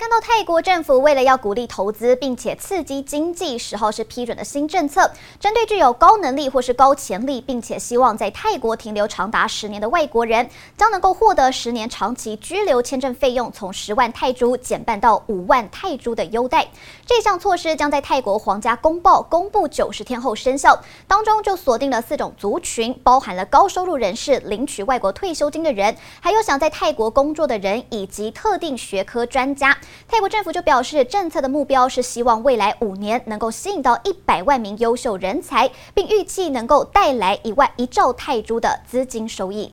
看到泰国政府为了要鼓励投资，并且刺激经济，十号是批准的新政策，针对具有高能力或是高潜力，并且希望在泰国停留长达十年的外国人，将能够获得十年长期居留签证费用从十万泰铢减半到五万泰铢的优待。这项措施将在泰国皇家公报公布九十天后生效，当中就锁定了四种族群，包含了高收入人士、领取外国退休金的人，还有想在泰国工作的人，以及特定学科专家。泰国政府就表示，政策的目标是希望未来五年能够吸引到一百万名优秀人才，并预计能够带来一万一兆泰铢的资金收益。